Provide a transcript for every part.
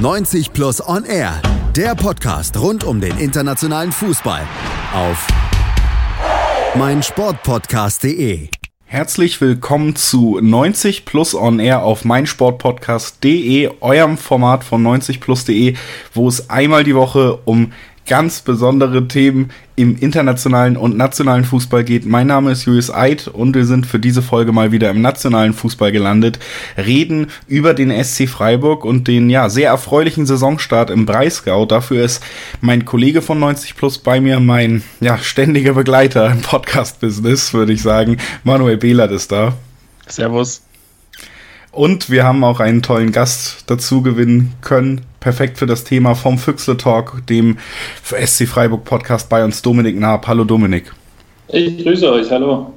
90 Plus On Air, der Podcast rund um den internationalen Fußball auf meinsportpodcast.de. Herzlich willkommen zu 90 Plus On Air auf meinsportpodcast.de, eurem Format von 90plus.de, wo es einmal die Woche um ganz besondere Themen im internationalen und nationalen Fußball geht. Mein Name ist Julius Eid und wir sind für diese Folge mal wieder im nationalen Fußball gelandet, reden über den SC Freiburg und den ja sehr erfreulichen Saisonstart im Breisgau. Dafür ist mein Kollege von 90 Plus bei mir, mein ja ständiger Begleiter im Podcast-Business, würde ich sagen. Manuel Behlert ist da. Servus. Und wir haben auch einen tollen Gast dazu gewinnen können. Perfekt für das Thema vom Füchsle Talk, dem SC Freiburg Podcast bei uns Dominik Naab. Hallo Dominik. Ich grüße euch, hallo.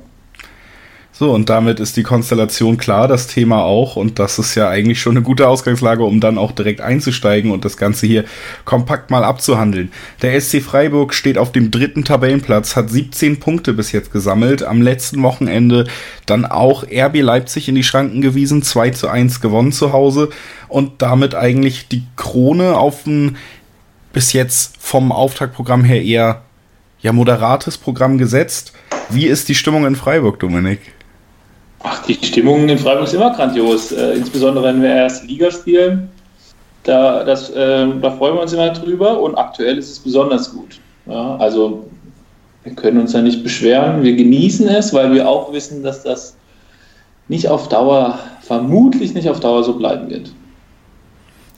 So, und damit ist die Konstellation klar, das Thema auch. Und das ist ja eigentlich schon eine gute Ausgangslage, um dann auch direkt einzusteigen und das Ganze hier kompakt mal abzuhandeln. Der SC Freiburg steht auf dem dritten Tabellenplatz, hat 17 Punkte bis jetzt gesammelt. Am letzten Wochenende dann auch RB Leipzig in die Schranken gewiesen, 2 zu 1 gewonnen zu Hause und damit eigentlich die Krone auf ein bis jetzt vom Auftaktprogramm her eher ja moderates Programm gesetzt. Wie ist die Stimmung in Freiburg, Dominik? Ach, die Stimmung in Freiburg ist immer grandios. Äh, insbesondere wenn wir erst Liga spielen. Da, das, äh, da freuen wir uns immer drüber und aktuell ist es besonders gut. Ja, also wir können uns ja nicht beschweren. Wir genießen es, weil wir auch wissen, dass das nicht auf Dauer, vermutlich nicht auf Dauer so bleiben wird.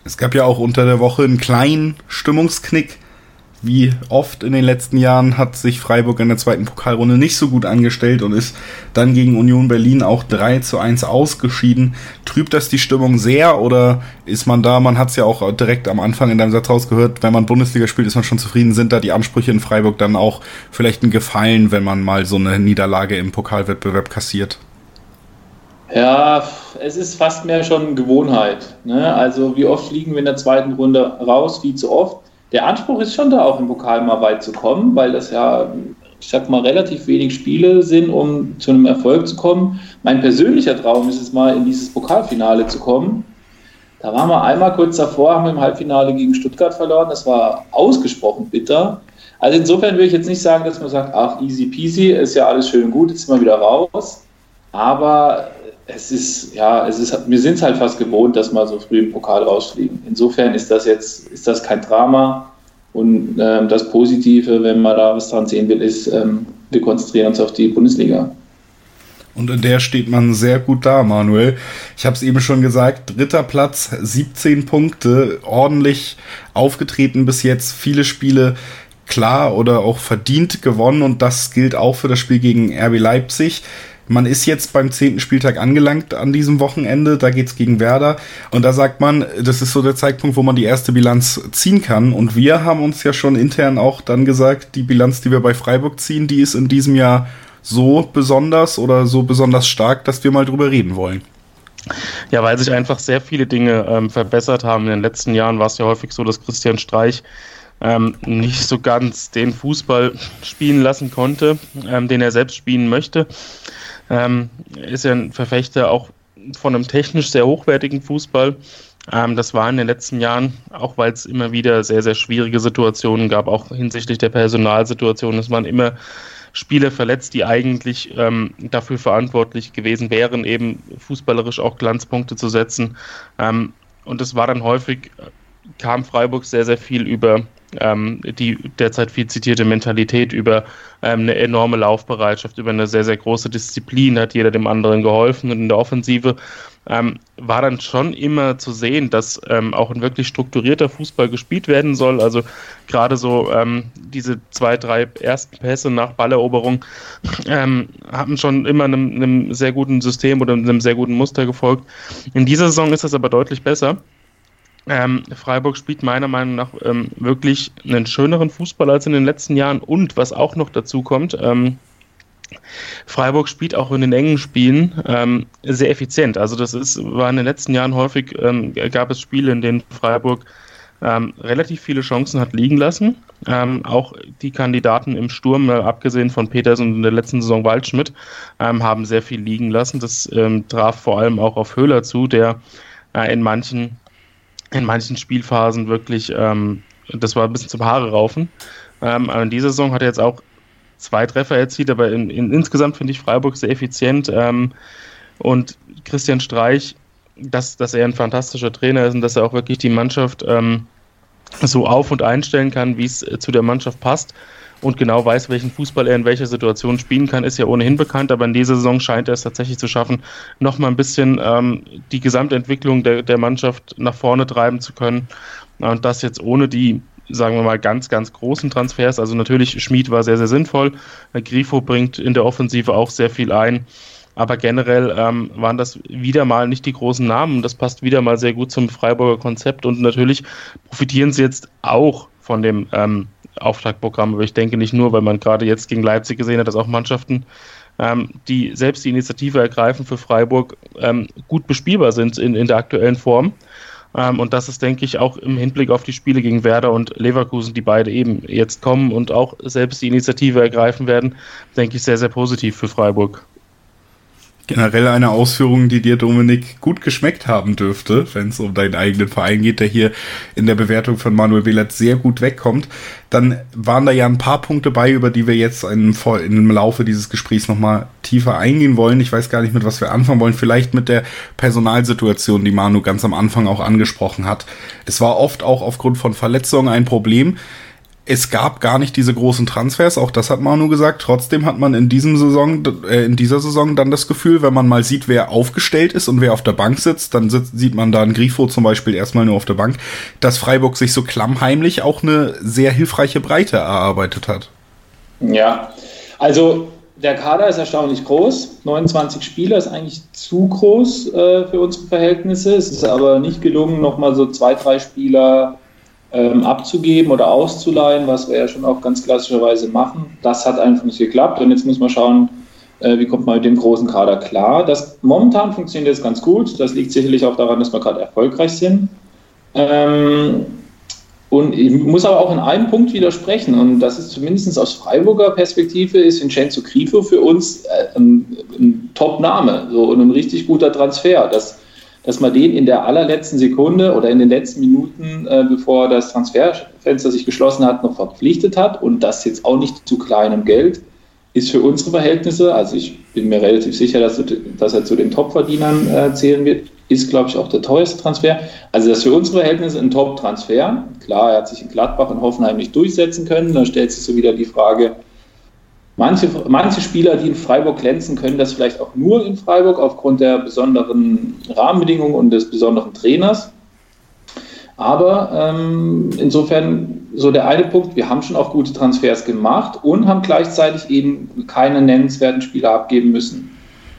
Es gab ja auch unter der Woche einen kleinen Stimmungsknick wie oft in den letzten Jahren hat sich Freiburg in der zweiten Pokalrunde nicht so gut angestellt und ist dann gegen Union Berlin auch 3 zu 1 ausgeschieden. Trübt das die Stimmung sehr oder ist man da, man hat es ja auch direkt am Anfang in deinem Satz rausgehört, wenn man Bundesliga spielt, ist man schon zufrieden. Sind da die Ansprüche in Freiburg dann auch vielleicht ein Gefallen, wenn man mal so eine Niederlage im Pokalwettbewerb kassiert? Ja, es ist fast mehr schon Gewohnheit. Ne? Also wie oft fliegen wir in der zweiten Runde raus, wie zu oft der Anspruch ist schon da, auch im Pokal mal weit zu kommen, weil das ja, ich sag mal, relativ wenig Spiele sind, um zu einem Erfolg zu kommen. Mein persönlicher Traum ist es mal, in dieses Pokalfinale zu kommen. Da waren wir einmal kurz davor, haben wir im Halbfinale gegen Stuttgart verloren. Das war ausgesprochen bitter. Also insofern will ich jetzt nicht sagen, dass man sagt, ach, easy peasy, ist ja alles schön und gut, jetzt sind wir wieder raus. Aber es ist, ja, es ist, wir sind es halt fast gewohnt, dass wir so früh im Pokal rausfliegen. Insofern ist das jetzt, ist das kein Drama. Und ähm, das Positive, wenn man da was dran sehen will, ist, ähm, wir konzentrieren uns auf die Bundesliga. Und in der steht man sehr gut da, Manuel. Ich habe es eben schon gesagt, dritter Platz, 17 Punkte, ordentlich aufgetreten bis jetzt, viele Spiele klar oder auch verdient gewonnen und das gilt auch für das Spiel gegen RB Leipzig. Man ist jetzt beim zehnten Spieltag angelangt an diesem Wochenende. Da geht's gegen Werder. Und da sagt man, das ist so der Zeitpunkt, wo man die erste Bilanz ziehen kann. Und wir haben uns ja schon intern auch dann gesagt, die Bilanz, die wir bei Freiburg ziehen, die ist in diesem Jahr so besonders oder so besonders stark, dass wir mal drüber reden wollen. Ja, weil sich einfach sehr viele Dinge ähm, verbessert haben. In den letzten Jahren war es ja häufig so, dass Christian Streich ähm, nicht so ganz den Fußball spielen lassen konnte, ähm, den er selbst spielen möchte ähm, ist ja ein Verfechter auch von einem technisch sehr hochwertigen Fußball. Ähm, das war in den letzten Jahren, auch weil es immer wieder sehr, sehr schwierige Situationen gab, auch hinsichtlich der Personalsituation. Es waren immer Spieler verletzt, die eigentlich ähm, dafür verantwortlich gewesen wären, eben fußballerisch auch Glanzpunkte zu setzen. Ähm, und es war dann häufig, kam Freiburg sehr, sehr viel über ähm, die derzeit viel zitierte Mentalität über ähm, eine enorme Laufbereitschaft, über eine sehr, sehr große Disziplin hat jeder dem anderen geholfen und in der Offensive ähm, war dann schon immer zu sehen, dass ähm, auch ein wirklich strukturierter Fußball gespielt werden soll. Also gerade so ähm, diese zwei, drei ersten Pässe nach Balleroberung ähm, haben schon immer einem, einem sehr guten System oder einem sehr guten Muster gefolgt. In dieser Saison ist das aber deutlich besser. Ähm, Freiburg spielt meiner Meinung nach ähm, wirklich einen schöneren Fußball als in den letzten Jahren. Und was auch noch dazu kommt, ähm, Freiburg spielt auch in den engen Spielen ähm, sehr effizient. Also das ist, war in den letzten Jahren häufig, ähm, gab es Spiele, in denen Freiburg ähm, relativ viele Chancen hat liegen lassen. auch die Kandidaten im Sturm, äh, abgesehen von Peters und in der letzten Saison Waldschmidt, haben sehr viel liegen lassen. Das traf vor allem auch auf Höhler zu, der äh, in manchen in manchen Spielphasen wirklich, ähm, das war ein bisschen zum Haare raufen. Ähm, aber in dieser Saison hat er jetzt auch zwei Treffer erzielt, aber in, in, insgesamt finde ich Freiburg sehr effizient. Ähm, und Christian Streich, dass, dass er ein fantastischer Trainer ist und dass er auch wirklich die Mannschaft ähm, so auf- und einstellen kann, wie es zu der Mannschaft passt und genau weiß, welchen Fußball er in welcher Situation spielen kann, ist ja ohnehin bekannt, aber in dieser Saison scheint er es tatsächlich zu schaffen, nochmal ein bisschen ähm, die Gesamtentwicklung der, der Mannschaft nach vorne treiben zu können. Und das jetzt ohne die sagen wir mal, ganz, ganz großen Transfers. Also natürlich, Schmid war sehr, sehr sinnvoll. Grifo bringt in der Offensive auch sehr viel ein. Aber generell ähm, waren das wieder mal nicht die großen Namen. Das passt wieder mal sehr gut zum Freiburger Konzept. Und natürlich profitieren sie jetzt auch von dem ähm, Auftaktprogramm. Aber ich denke nicht nur, weil man gerade jetzt gegen Leipzig gesehen hat, dass auch Mannschaften, ähm, die selbst die Initiative ergreifen für Freiburg, ähm, gut bespielbar sind in, in der aktuellen Form. Ähm, und das ist, denke ich, auch im Hinblick auf die Spiele gegen Werder und Leverkusen, die beide eben jetzt kommen und auch selbst die Initiative ergreifen werden, denke ich, sehr, sehr positiv für Freiburg. Generell eine Ausführung, die dir, Dominik, gut geschmeckt haben dürfte, wenn es um deinen eigenen Verein geht, der hier in der Bewertung von Manuel Wielert sehr gut wegkommt. Dann waren da ja ein paar Punkte bei, über die wir jetzt im, im Laufe dieses Gesprächs nochmal tiefer eingehen wollen. Ich weiß gar nicht, mit was wir anfangen wollen. Vielleicht mit der Personalsituation, die Manu ganz am Anfang auch angesprochen hat. Es war oft auch aufgrund von Verletzungen ein Problem es gab gar nicht diese großen Transfers, auch das hat Manu gesagt. Trotzdem hat man in diesem Saison, äh, in dieser Saison dann das Gefühl, wenn man mal sieht, wer aufgestellt ist und wer auf der Bank sitzt, dann sitzt, sieht man da einen Grifo zum Beispiel erstmal nur auf der Bank, dass Freiburg sich so klammheimlich auch eine sehr hilfreiche Breite erarbeitet hat. Ja, also der Kader ist erstaunlich groß. 29 Spieler ist eigentlich zu groß äh, für unsere Verhältnisse. Es ist aber nicht gelungen, nochmal so zwei, drei Spieler ähm, abzugeben oder auszuleihen, was wir ja schon auch ganz klassischerweise machen. Das hat einfach nicht geklappt und jetzt muss man schauen, äh, wie kommt man mit dem großen Kader klar. Das momentan funktioniert jetzt ganz gut. Das liegt sicherlich auch daran, dass wir gerade erfolgreich sind. Ähm, und ich muss aber auch in einem Punkt widersprechen, und das ist zumindest aus Freiburger Perspektive, ist Vincenzo Grifo für uns äh, ein, ein Top-Name so, und ein richtig guter Transfer. Das dass man den in der allerletzten Sekunde oder in den letzten Minuten, äh, bevor das Transferfenster sich geschlossen hat, noch verpflichtet hat und das jetzt auch nicht zu kleinem Geld, ist für unsere Verhältnisse, also ich bin mir relativ sicher, dass, dass er zu den Topverdienern äh, zählen wird, ist, glaube ich, auch der teuerste Transfer. Also das ist für unsere Verhältnisse ein Top-Transfer. Klar, er hat sich in Gladbach und Hoffenheim nicht durchsetzen können. Da stellt sich so wieder die Frage, Manche, manche Spieler, die in Freiburg glänzen, können das vielleicht auch nur in Freiburg aufgrund der besonderen Rahmenbedingungen und des besonderen Trainers. Aber ähm, insofern so der eine Punkt, wir haben schon auch gute Transfers gemacht und haben gleichzeitig eben keine nennenswerten Spieler abgeben müssen.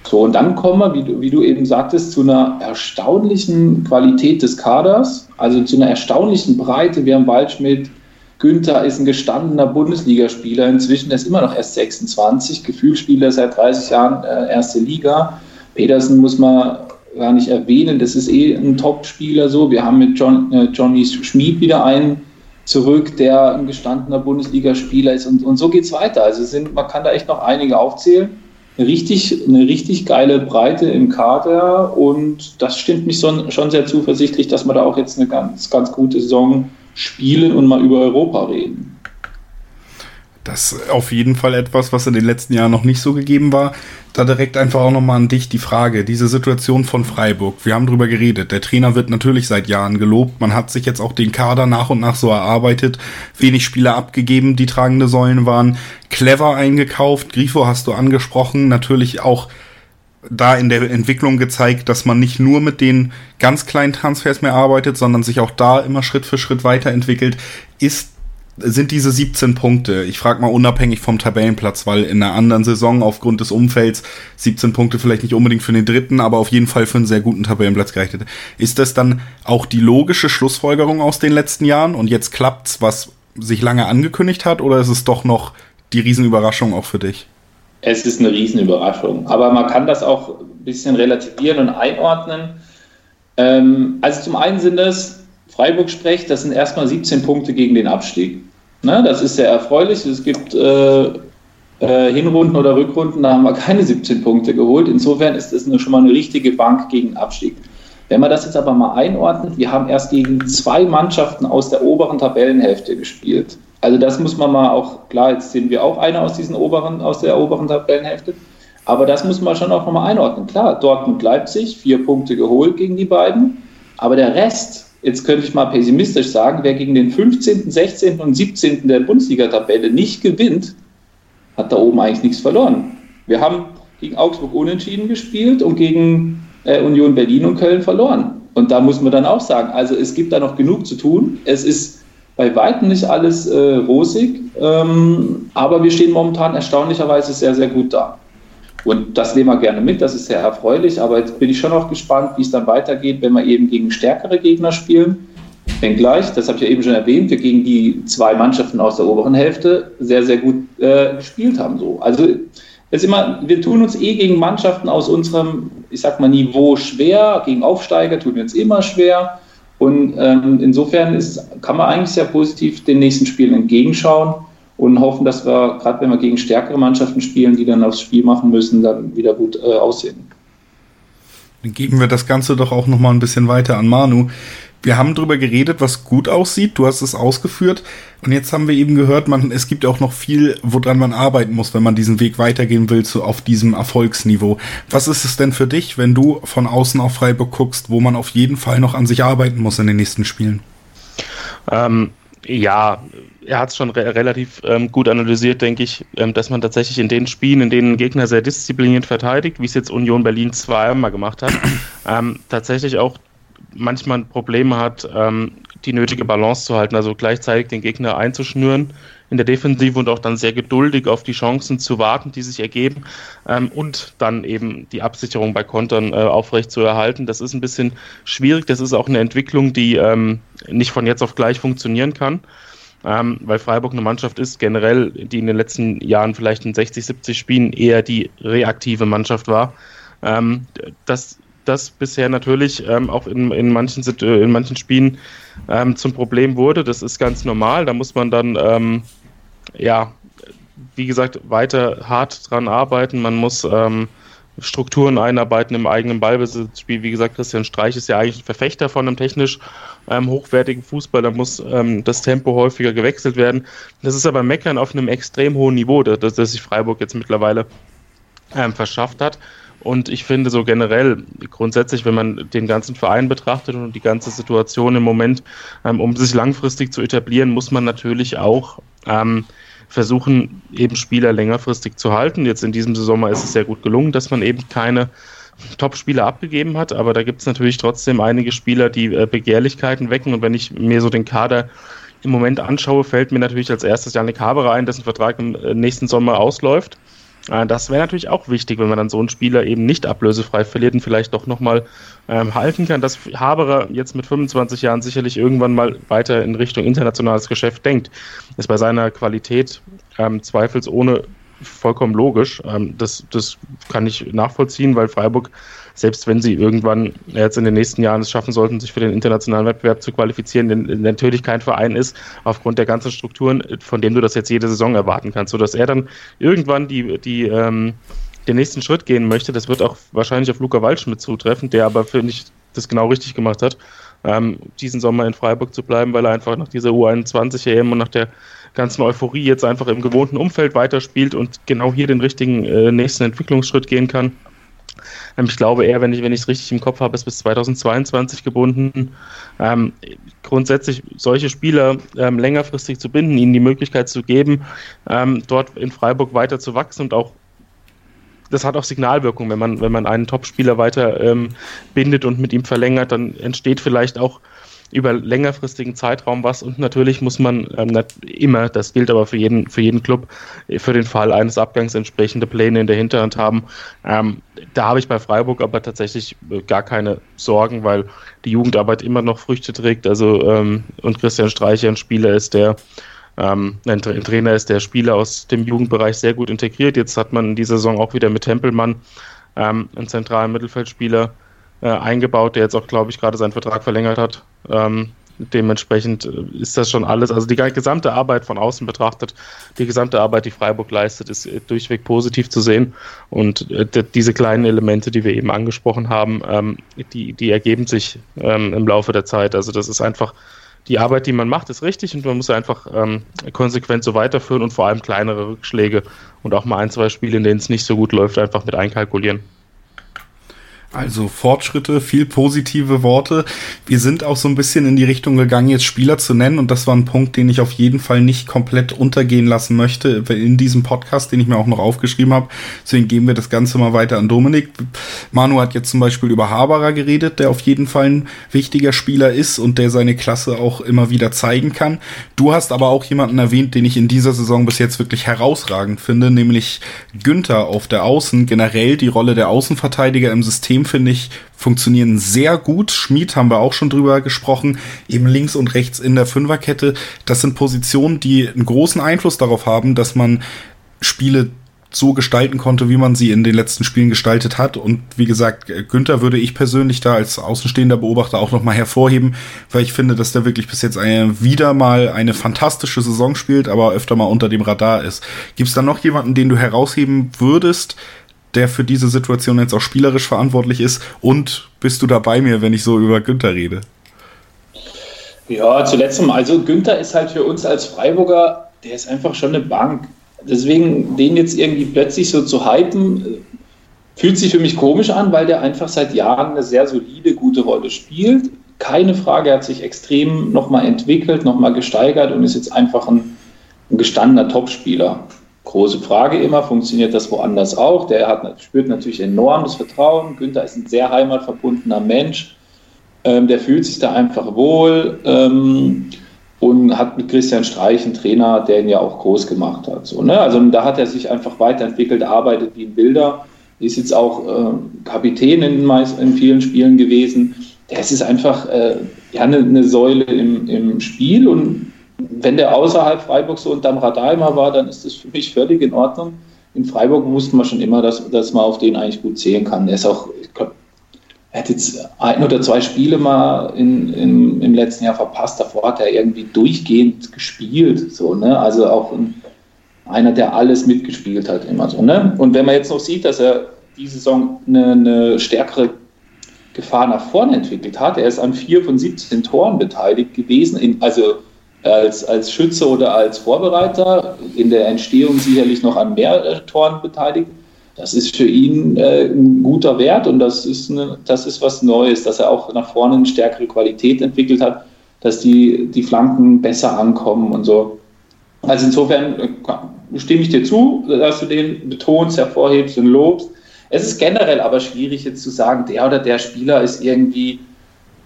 So, und dann kommen wir, wie du, wie du eben sagtest, zu einer erstaunlichen Qualität des Kaders, also zu einer erstaunlichen Breite. Wir haben Waldschmidt, Günther ist ein gestandener Bundesligaspieler, inzwischen ist immer noch erst 26, Gefühlsspieler seit 30 Jahren äh, erste Liga. Petersen muss man gar nicht erwähnen, das ist eh ein Top-Spieler so. Wir haben mit John, äh, Johnny Schmid wieder einen zurück, der ein gestandener Bundesligaspieler ist und, und so geht es weiter. Also sind, man kann da echt noch einige aufzählen. Eine richtig, eine richtig geile Breite im Kader und das stimmt mich so, schon sehr zuversichtlich, dass man da auch jetzt eine ganz, ganz gute Saison spielen und mal über Europa reden. Das ist auf jeden Fall etwas, was in den letzten Jahren noch nicht so gegeben war. Da direkt einfach auch nochmal an dich die Frage, diese Situation von Freiburg. Wir haben drüber geredet. Der Trainer wird natürlich seit Jahren gelobt. Man hat sich jetzt auch den Kader nach und nach so erarbeitet. Wenig Spieler abgegeben, die tragende Säulen waren. Clever eingekauft. Grifo hast du angesprochen. Natürlich auch da in der Entwicklung gezeigt, dass man nicht nur mit den ganz kleinen Transfers mehr arbeitet, sondern sich auch da immer Schritt für Schritt weiterentwickelt. Ist sind diese 17 Punkte, ich frage mal unabhängig vom Tabellenplatz, weil in einer anderen Saison aufgrund des Umfelds 17 Punkte vielleicht nicht unbedingt für den dritten, aber auf jeden Fall für einen sehr guten Tabellenplatz gerechnet. Ist das dann auch die logische Schlussfolgerung aus den letzten Jahren und jetzt klappt's, was sich lange angekündigt hat, oder ist es doch noch die Riesenüberraschung auch für dich? Es ist eine Riesenüberraschung. Aber man kann das auch ein bisschen relativieren und einordnen. Ähm, also zum einen sind es, Freiburg spricht, das sind erstmal 17 Punkte gegen den Abstieg. Ne, das ist sehr erfreulich. Es gibt äh, äh, Hinrunden oder Rückrunden, da haben wir keine 17 Punkte geholt. Insofern ist es schon mal eine richtige Bank gegen Abstieg. Wenn man das jetzt aber mal einordnet, wir haben erst gegen zwei Mannschaften aus der oberen Tabellenhälfte gespielt. Also das muss man mal auch, klar, jetzt sind wir auch einer aus diesen oberen, aus der oberen Tabellenhälfte. Aber das muss man schon auch nochmal einordnen. Klar, Dortmund Leipzig, vier Punkte geholt gegen die beiden. Aber der Rest, jetzt könnte ich mal pessimistisch sagen, wer gegen den 15., 16. und 17. der Bundesliga-Tabelle nicht gewinnt, hat da oben eigentlich nichts verloren. Wir haben gegen Augsburg unentschieden gespielt und gegen äh, Union Berlin und Köln verloren. Und da muss man dann auch sagen, also es gibt da noch genug zu tun. Es ist bei weitem nicht alles äh, rosig, ähm, aber wir stehen momentan erstaunlicherweise sehr, sehr gut da. Und das nehmen wir gerne mit, das ist sehr erfreulich, aber jetzt bin ich schon auch gespannt, wie es dann weitergeht, wenn wir eben gegen stärkere Gegner spielen. Wenngleich, das habe ich ja eben schon erwähnt, wir gegen die zwei Mannschaften aus der oberen Hälfte sehr, sehr gut äh, gespielt haben. So. Also es immer, wir tun uns eh gegen Mannschaften aus unserem, ich sag mal, Niveau schwer, gegen Aufsteiger tun wir uns immer schwer. Und ähm, insofern ist, kann man eigentlich sehr positiv den nächsten Spielen entgegenschauen und hoffen, dass wir, gerade wenn wir gegen stärkere Mannschaften spielen, die dann aufs Spiel machen müssen, dann wieder gut äh, aussehen. Dann geben wir das Ganze doch auch nochmal ein bisschen weiter an Manu. Wir haben drüber geredet, was gut aussieht. Du hast es ausgeführt. Und jetzt haben wir eben gehört, man, es gibt auch noch viel, woran man arbeiten muss, wenn man diesen Weg weitergehen will, so auf diesem Erfolgsniveau. Was ist es denn für dich, wenn du von außen auf Freiburg guckst, wo man auf jeden Fall noch an sich arbeiten muss in den nächsten Spielen? Ähm, ja, er hat es schon re relativ ähm, gut analysiert, denke ich, ähm, dass man tatsächlich in den Spielen, in denen ein Gegner sehr diszipliniert verteidigt, wie es jetzt Union Berlin zweimal gemacht hat, ähm, tatsächlich auch manchmal Probleme hat, ähm, die nötige Balance zu halten, also gleichzeitig den Gegner einzuschnüren in der Defensive und auch dann sehr geduldig auf die Chancen zu warten, die sich ergeben ähm, und dann eben die Absicherung bei Kontern äh, aufrecht zu erhalten. Das ist ein bisschen schwierig, das ist auch eine Entwicklung, die ähm, nicht von jetzt auf gleich funktionieren kann. Ähm, weil Freiburg eine Mannschaft ist, generell, die in den letzten Jahren vielleicht in 60, 70 Spielen eher die reaktive Mannschaft war. Ähm, das das bisher natürlich ähm, auch in, in, manchen, in manchen Spielen ähm, zum Problem wurde. Das ist ganz normal. Da muss man dann, ähm, ja, wie gesagt, weiter hart dran arbeiten. Man muss ähm, Strukturen einarbeiten im eigenen Ballbesitzspiel. Wie gesagt, Christian Streich ist ja eigentlich ein Verfechter von einem technisch ähm, hochwertigen Fußball. Da muss ähm, das Tempo häufiger gewechselt werden. Das ist aber Meckern auf einem extrem hohen Niveau, das, das sich Freiburg jetzt mittlerweile verschafft hat. Und ich finde so generell, grundsätzlich, wenn man den ganzen Verein betrachtet und die ganze Situation im Moment, ähm, um sich langfristig zu etablieren, muss man natürlich auch ähm, versuchen, eben Spieler längerfristig zu halten. Jetzt in diesem Sommer ist es sehr gut gelungen, dass man eben keine Top-Spieler abgegeben hat, aber da gibt es natürlich trotzdem einige Spieler, die äh, Begehrlichkeiten wecken. Und wenn ich mir so den Kader im Moment anschaue, fällt mir natürlich als erstes Janik Haberer ein, dessen Vertrag im äh, nächsten Sommer ausläuft. Äh, das wäre natürlich auch wichtig, wenn man dann so einen Spieler eben nicht ablösefrei verliert und vielleicht doch nochmal ähm, halten kann, dass Haberer jetzt mit 25 Jahren sicherlich irgendwann mal weiter in Richtung internationales Geschäft denkt. Ist bei seiner Qualität ähm, zweifelsohne vollkommen logisch. Ähm, das, das kann ich nachvollziehen, weil Freiburg selbst wenn sie irgendwann jetzt in den nächsten Jahren es schaffen sollten, sich für den internationalen Wettbewerb zu qualifizieren, denn natürlich kein Verein ist, aufgrund der ganzen Strukturen, von dem du das jetzt jede Saison erwarten kannst, sodass er dann irgendwann die, die ähm, den nächsten Schritt gehen möchte. Das wird auch wahrscheinlich auf Luca Waldschmidt zutreffen, der aber, finde ich, das genau richtig gemacht hat, ähm, diesen Sommer in Freiburg zu bleiben, weil er einfach nach dieser U21-EM und nach der ganzen Euphorie jetzt einfach im gewohnten Umfeld weiterspielt und genau hier den richtigen äh, nächsten Entwicklungsschritt gehen kann. Ähm, ich glaube eher, wenn ich wenn es richtig im Kopf habe, ist bis 2022 gebunden. Ähm, grundsätzlich solche Spieler ähm, längerfristig zu binden, ihnen die Möglichkeit zu geben, ähm, dort in Freiburg weiter zu wachsen und auch das hat auch Signalwirkung, wenn man, wenn man einen Top-Spieler weiter ähm, bindet und mit ihm verlängert, dann entsteht vielleicht auch über längerfristigen Zeitraum was und natürlich muss man ähm, immer, das gilt aber für jeden, für jeden Club, für den Fall eines Abgangs entsprechende Pläne in der Hinterhand haben. Ähm, da habe ich bei Freiburg aber tatsächlich äh, gar keine Sorgen, weil die Jugendarbeit immer noch Früchte trägt. Also ähm, und Christian Streicher ein Spieler ist, der ähm, ein, Trainer ist, der Spieler aus dem Jugendbereich sehr gut integriert. Jetzt hat man in dieser Saison auch wieder mit Tempelmann ähm, einen zentralen Mittelfeldspieler äh, eingebaut, der jetzt auch, glaube ich, gerade seinen Vertrag verlängert hat. Ähm, dementsprechend äh, ist das schon alles, also die gesamte Arbeit von außen betrachtet, die gesamte Arbeit, die Freiburg leistet, ist äh, durchweg positiv zu sehen. Und äh, diese kleinen Elemente, die wir eben angesprochen haben, ähm, die, die ergeben sich ähm, im Laufe der Zeit. Also das ist einfach die Arbeit, die man macht, ist richtig und man muss einfach ähm, konsequent so weiterführen und vor allem kleinere Rückschläge und auch mal ein, zwei Spiele, in denen es nicht so gut läuft, einfach mit einkalkulieren. Also Fortschritte, viel positive Worte. Wir sind auch so ein bisschen in die Richtung gegangen, jetzt Spieler zu nennen. Und das war ein Punkt, den ich auf jeden Fall nicht komplett untergehen lassen möchte in diesem Podcast, den ich mir auch noch aufgeschrieben habe. Deswegen geben wir das Ganze mal weiter an Dominik. Manu hat jetzt zum Beispiel über Haberer geredet, der auf jeden Fall ein wichtiger Spieler ist und der seine Klasse auch immer wieder zeigen kann. Du hast aber auch jemanden erwähnt, den ich in dieser Saison bis jetzt wirklich herausragend finde, nämlich Günther auf der Außen. Generell die Rolle der Außenverteidiger im System finde ich, funktionieren sehr gut. Schmied haben wir auch schon drüber gesprochen. Eben links und rechts in der Fünferkette. Das sind Positionen, die einen großen Einfluss darauf haben, dass man Spiele so gestalten konnte, wie man sie in den letzten Spielen gestaltet hat. Und wie gesagt, Günther würde ich persönlich da als außenstehender Beobachter auch nochmal hervorheben, weil ich finde, dass der wirklich bis jetzt eine, wieder mal eine fantastische Saison spielt, aber öfter mal unter dem Radar ist. Gibt es da noch jemanden, den du herausheben würdest, der für diese Situation jetzt auch spielerisch verantwortlich ist? Und bist du da bei mir, wenn ich so über Günther rede? Ja, zuletzt mal. Also Günther ist halt für uns als Freiburger, der ist einfach schon eine Bank. Deswegen den jetzt irgendwie plötzlich so zu hypen, fühlt sich für mich komisch an, weil der einfach seit Jahren eine sehr solide, gute Rolle spielt. Keine Frage, er hat sich extrem nochmal entwickelt, nochmal gesteigert und ist jetzt einfach ein, ein gestandener Topspieler. Große Frage immer, funktioniert das woanders auch? Der hat, spürt natürlich enorm das Vertrauen. Günther ist ein sehr heimatverbundener Mensch. Ähm, der fühlt sich da einfach wohl ähm, und hat mit Christian Streich einen Trainer, der ihn ja auch groß gemacht hat. So, ne? Also da hat er sich einfach weiterentwickelt, arbeitet wie ein Bilder. Ist jetzt auch äh, Kapitän in, in vielen Spielen gewesen. Der ist einfach äh, ja, eine, eine Säule im, im Spiel und wenn der außerhalb Freiburg so unterm Radar immer war, dann ist das für mich völlig in Ordnung. In Freiburg wussten wir schon immer, dass, dass man auf den eigentlich gut zählen kann. Er ist auch, glaub, er hat jetzt ein oder zwei Spiele mal in, in, im letzten Jahr verpasst. Davor hat er irgendwie durchgehend gespielt. So, ne? Also auch ein, einer, der alles mitgespielt hat, immer so. Ne? Und wenn man jetzt noch sieht, dass er diese Saison eine, eine stärkere Gefahr nach vorne entwickelt hat, er ist an vier von 17 Toren beteiligt gewesen, in, also als, als Schütze oder als Vorbereiter, in der Entstehung sicherlich noch an mehr Toren beteiligt. Das ist für ihn äh, ein guter Wert und das ist, eine, das ist was Neues, dass er auch nach vorne eine stärkere Qualität entwickelt hat, dass die, die Flanken besser ankommen und so. Also insofern äh, stimme ich dir zu, dass du den betonst, hervorhebst und lobst. Es ist generell aber schwierig jetzt zu sagen, der oder der Spieler ist irgendwie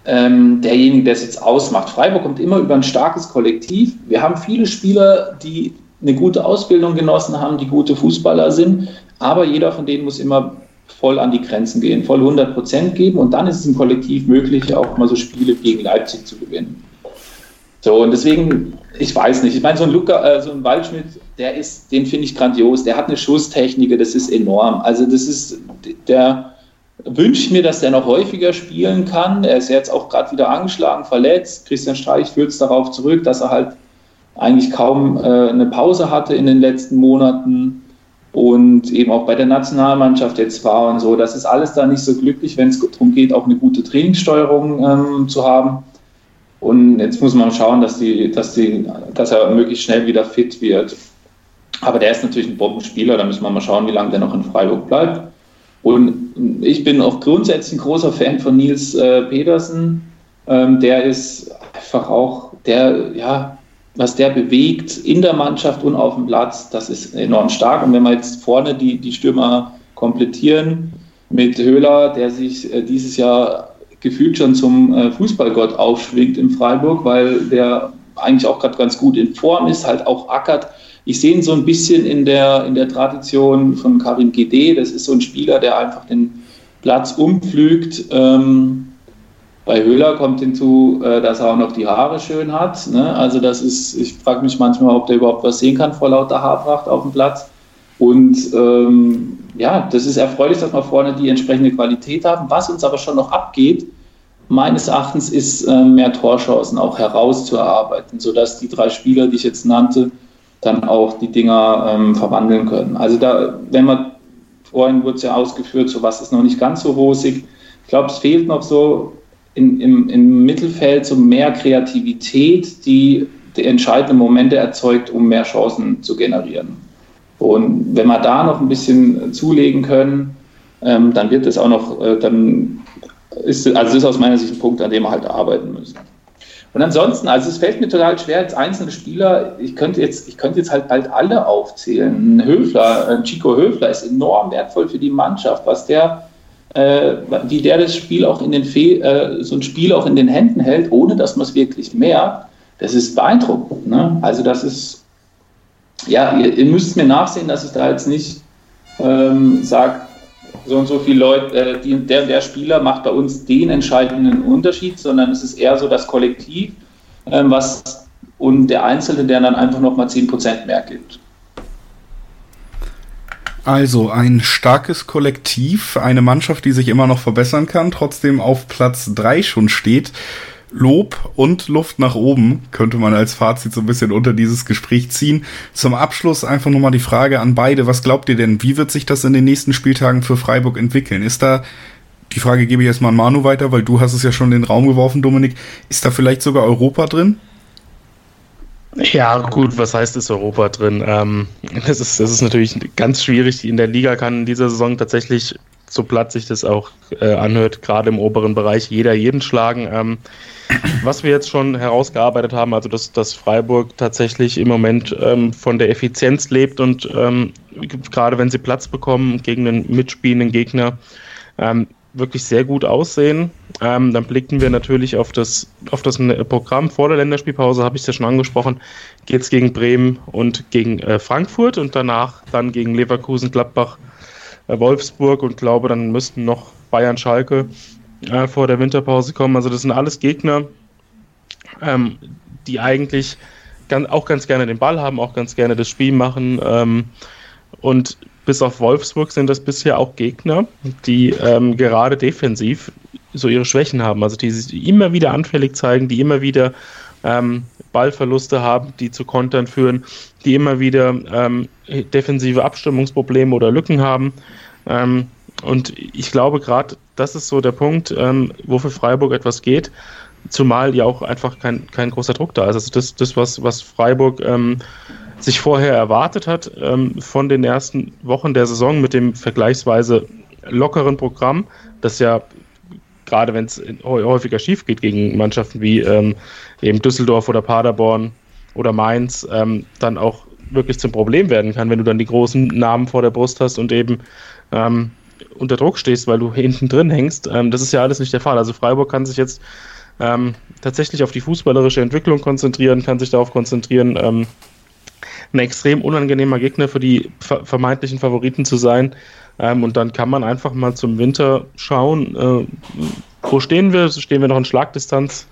ähm, derjenige, der es jetzt ausmacht. Freiburg kommt immer über ein starkes Kollektiv. Wir haben viele Spieler, die eine gute Ausbildung genossen haben, die gute Fußballer sind, aber jeder von denen muss immer voll an die Grenzen gehen, voll 100 Prozent geben und dann ist es im Kollektiv möglich, auch mal so Spiele gegen Leipzig zu gewinnen. So, und deswegen, ich weiß nicht, ich meine, so ein Luca, äh, so ein Waldschmidt, der ist, den finde ich grandios, der hat eine Schusstechnik, das ist enorm. Also, das ist, der, wünsche mir, dass der noch häufiger spielen kann. Er ist jetzt auch gerade wieder angeschlagen, verletzt. Christian Streich führt es darauf zurück, dass er halt eigentlich kaum äh, eine Pause hatte in den letzten Monaten und eben auch bei der Nationalmannschaft jetzt war und so. Das ist alles da nicht so glücklich, wenn es darum geht, auch eine gute Trainingssteuerung ähm, zu haben. Und jetzt muss man schauen, dass, die, dass, die, dass er möglichst schnell wieder fit wird. Aber der ist natürlich ein Bombenspieler, da müssen wir mal schauen, wie lange der noch in Freiburg bleibt. Und ich bin auch grundsätzlich ein großer Fan von Nils äh, Pedersen. Ähm, der ist einfach auch, der, ja, was der bewegt in der Mannschaft und auf dem Platz, das ist enorm stark. Und wenn wir jetzt vorne die, die Stürmer komplettieren mit Höhler, der sich äh, dieses Jahr gefühlt schon zum äh, Fußballgott aufschwingt in Freiburg, weil der eigentlich auch gerade ganz gut in Form ist, halt auch ackert ich sehe ihn so ein bisschen in der, in der Tradition von Karim Gede. Das ist so ein Spieler, der einfach den Platz umpflügt. Ähm, bei Höhler kommt hinzu, äh, dass er auch noch die Haare schön hat. Ne? Also das ist, ich frage mich manchmal, ob der überhaupt was sehen kann vor lauter Haarpracht auf dem Platz. Und ähm, ja, das ist erfreulich, dass wir vorne die entsprechende Qualität haben. Was uns aber schon noch abgeht, meines Erachtens ist, äh, mehr Torchancen auch herauszuerarbeiten, sodass die drei Spieler, die ich jetzt nannte, dann auch die Dinger ähm, verwandeln können. Also da, wenn man, vorhin wurde es ja ausgeführt, so was ist noch nicht ganz so rosig. Ich glaube, es fehlt noch so in, im, im Mittelfeld so mehr Kreativität, die die entscheidenden Momente erzeugt, um mehr Chancen zu generieren. Und wenn wir da noch ein bisschen zulegen können, ähm, dann wird es auch noch, äh, dann ist, also ist aus meiner Sicht ein Punkt, an dem wir halt arbeiten müssen. Und ansonsten, also es fällt mir total schwer als einzelne Spieler, ich könnte jetzt, ich könnte jetzt halt bald alle aufzählen. Höfler, ein Chico Höfler ist enorm wertvoll für die Mannschaft, was der, äh, wie der das Spiel auch in den Fe äh, so ein Spiel auch in den Händen hält, ohne dass man es wirklich merkt, das ist beeindruckend. Ne? Also das ist, ja, ihr, ihr, müsst mir nachsehen, dass ich da jetzt nicht ähm, sage, so und so viele Leute, äh, die, der, der Spieler macht bei uns den entscheidenden Unterschied, sondern es ist eher so das Kollektiv, äh, was und der Einzelne, der dann einfach nochmal 10% mehr gibt. Also ein starkes Kollektiv, eine Mannschaft, die sich immer noch verbessern kann, trotzdem auf Platz 3 schon steht. Lob und Luft nach oben könnte man als Fazit so ein bisschen unter dieses Gespräch ziehen. Zum Abschluss einfach nochmal die Frage an beide. Was glaubt ihr denn? Wie wird sich das in den nächsten Spieltagen für Freiburg entwickeln? Ist da, die Frage gebe ich jetzt mal an Manu weiter, weil du hast es ja schon in den Raum geworfen, Dominik. Ist da vielleicht sogar Europa drin? Ja, gut, was heißt ist Europa drin? Ähm, das, ist, das ist natürlich ganz schwierig. In der Liga kann in dieser Saison tatsächlich so platt sich das auch äh, anhört, gerade im oberen Bereich jeder jeden schlagen. Ähm, was wir jetzt schon herausgearbeitet haben, also dass, dass Freiburg tatsächlich im Moment ähm, von der Effizienz lebt und ähm, gerade wenn sie Platz bekommen gegen einen mitspielenden Gegner, ähm, wirklich sehr gut aussehen. Ähm, dann blicken wir natürlich auf das, auf das Programm vor der Länderspielpause, habe ich es ja schon angesprochen, geht es gegen Bremen und gegen äh, Frankfurt und danach dann gegen Leverkusen, Gladbach, Wolfsburg und glaube, dann müssten noch Bayern Schalke äh, vor der Winterpause kommen. Also das sind alles Gegner, ähm, die eigentlich ganz, auch ganz gerne den Ball haben, auch ganz gerne das Spiel machen. Ähm, und bis auf Wolfsburg sind das bisher auch Gegner, die ähm, gerade defensiv so ihre Schwächen haben, also die sich immer wieder anfällig zeigen, die immer wieder ähm, Ballverluste haben, die zu Kontern führen, die immer wieder ähm, defensive Abstimmungsprobleme oder Lücken haben. Ähm, und ich glaube, gerade das ist so der Punkt, ähm, wo für Freiburg etwas geht, zumal ja auch einfach kein, kein großer Druck da ist. Also das, das was, was Freiburg ähm, sich vorher erwartet hat ähm, von den ersten Wochen der Saison mit dem vergleichsweise lockeren Programm, das ja gerade wenn es häufiger schief geht gegen Mannschaften wie ähm, eben Düsseldorf oder Paderborn oder Mainz, ähm, dann auch wirklich zum Problem werden kann, wenn du dann die großen Namen vor der Brust hast und eben ähm, unter Druck stehst, weil du hinten drin hängst. Ähm, das ist ja alles nicht der Fall. Also Freiburg kann sich jetzt ähm, tatsächlich auf die fußballerische Entwicklung konzentrieren, kann sich darauf konzentrieren, ähm, ein extrem unangenehmer Gegner für die vermeintlichen Favoriten zu sein. Ähm, und dann kann man einfach mal zum Winter schauen, äh, wo stehen wir? Stehen wir noch in Schlagdistanz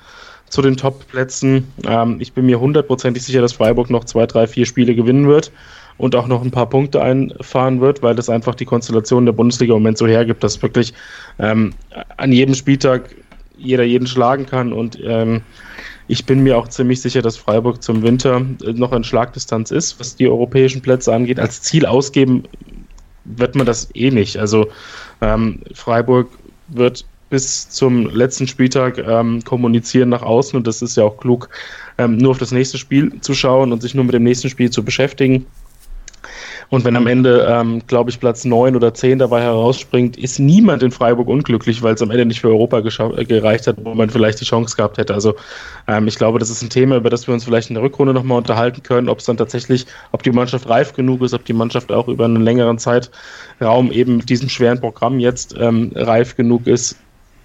zu den Top-Plätzen? Ähm, ich bin mir hundertprozentig sicher, dass Freiburg noch zwei, drei, vier Spiele gewinnen wird und auch noch ein paar Punkte einfahren wird, weil das einfach die Konstellation der Bundesliga im Moment so hergibt, dass wirklich ähm, an jedem Spieltag jeder jeden schlagen kann und ähm, ich bin mir auch ziemlich sicher, dass Freiburg zum Winter noch in Schlagdistanz ist, was die europäischen Plätze angeht. Als Ziel ausgeben wird man das eh nicht. Also ähm, Freiburg wird bis zum letzten Spieltag ähm, kommunizieren nach außen und das ist ja auch klug, ähm, nur auf das nächste Spiel zu schauen und sich nur mit dem nächsten Spiel zu beschäftigen. Und wenn am Ende, ähm, glaube ich, Platz 9 oder 10 dabei herausspringt, ist niemand in Freiburg unglücklich, weil es am Ende nicht für Europa gereicht hat, wo man vielleicht die Chance gehabt hätte. Also ähm, ich glaube, das ist ein Thema, über das wir uns vielleicht in der Rückrunde nochmal unterhalten können, ob es dann tatsächlich, ob die Mannschaft reif genug ist, ob die Mannschaft auch über einen längeren Zeitraum eben mit diesem schweren Programm jetzt ähm, reif genug ist,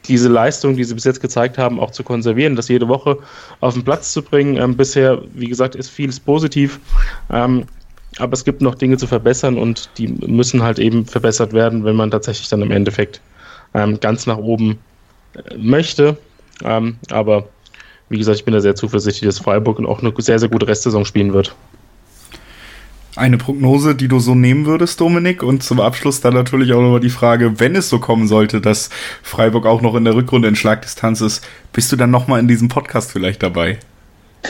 diese Leistung, die sie bis jetzt gezeigt haben, auch zu konservieren, das jede Woche auf den Platz zu bringen. Ähm, bisher, wie gesagt, ist vieles positiv. Ähm, aber es gibt noch Dinge zu verbessern und die müssen halt eben verbessert werden, wenn man tatsächlich dann im Endeffekt ähm, ganz nach oben äh, möchte. Ähm, aber wie gesagt, ich bin da sehr zuversichtlich, dass Freiburg auch eine sehr, sehr gute Restsaison spielen wird. Eine Prognose, die du so nehmen würdest, Dominik. Und zum Abschluss dann natürlich auch nochmal die Frage, wenn es so kommen sollte, dass Freiburg auch noch in der Rückrunde in Schlagdistanz ist, bist du dann nochmal in diesem Podcast vielleicht dabei?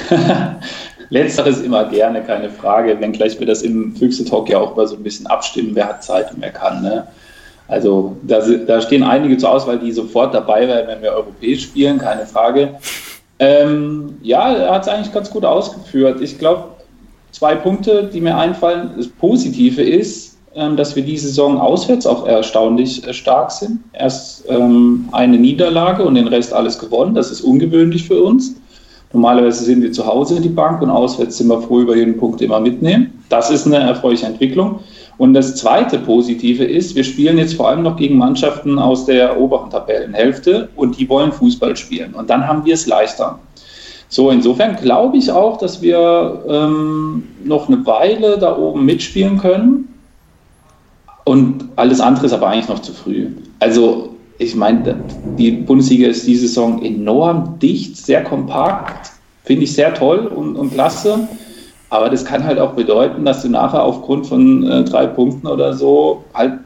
Letzteres immer gerne, keine Frage, wenngleich wir das im Füchse-Talk ja auch über so ein bisschen abstimmen, wer hat Zeit und wer kann. Ne? Also da, da, stehen einige zur Auswahl, die sofort dabei wären, wenn wir europäisch spielen, keine Frage. Ähm, ja, er hat es eigentlich ganz gut ausgeführt. Ich glaube, zwei Punkte, die mir einfallen. Das Positive ist, ähm, dass wir diese Saison auswärts auch erstaunlich äh, stark sind. Erst ähm, eine Niederlage und den Rest alles gewonnen. Das ist ungewöhnlich für uns. Normalerweise sind wir zu Hause in die Bank und auswärts sind wir froh über jeden Punkt, wir mitnehmen. Das ist eine erfreuliche Entwicklung. Und das zweite Positive ist, wir spielen jetzt vor allem noch gegen Mannschaften aus der oberen Tabellenhälfte und die wollen Fußball spielen. Und dann haben wir es leichter. So, insofern glaube ich auch, dass wir ähm, noch eine Weile da oben mitspielen können. Und alles andere ist aber eigentlich noch zu früh. Also, ich meine, die Bundesliga ist diese Saison enorm dicht, sehr kompakt. Finde ich sehr toll und, und klasse. Aber das kann halt auch bedeuten, dass du nachher aufgrund von äh, drei Punkten oder so halt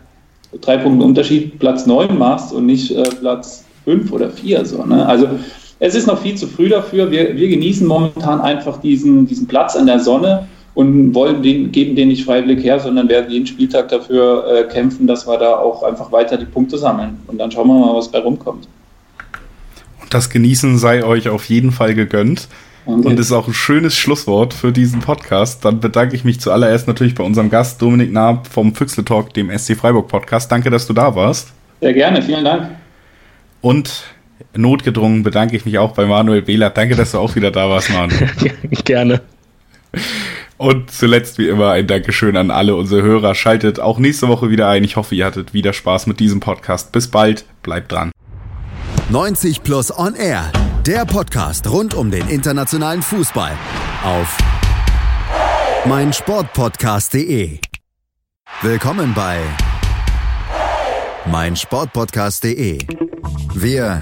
drei Punkte Unterschied Platz 9 machst und nicht äh, Platz 5 oder 4. So, ne? Also es ist noch viel zu früh dafür. Wir, wir genießen momentan einfach diesen, diesen Platz an der Sonne und wollen den, geben den nicht freiwillig her, sondern werden jeden Spieltag dafür äh, kämpfen, dass wir da auch einfach weiter die Punkte sammeln. Und dann schauen wir mal, was bei rumkommt. Und das Genießen sei euch auf jeden Fall gegönnt. Okay. Und ist auch ein schönes Schlusswort für diesen Podcast. Dann bedanke ich mich zuallererst natürlich bei unserem Gast Dominik Naab vom Füchsle Talk, dem SC Freiburg Podcast. Danke, dass du da warst. Sehr gerne, vielen Dank. Und notgedrungen bedanke ich mich auch bei Manuel Behler. Danke, dass du auch wieder da warst, Manuel. gerne. Und zuletzt wie immer ein Dankeschön an alle unsere Hörer. Schaltet auch nächste Woche wieder ein. Ich hoffe, ihr hattet wieder Spaß mit diesem Podcast. Bis bald, bleibt dran. 90 Plus On Air der Podcast rund um den internationalen Fußball auf meinsportpodcast.de. Willkommen bei meinsportpodcast.de. Wir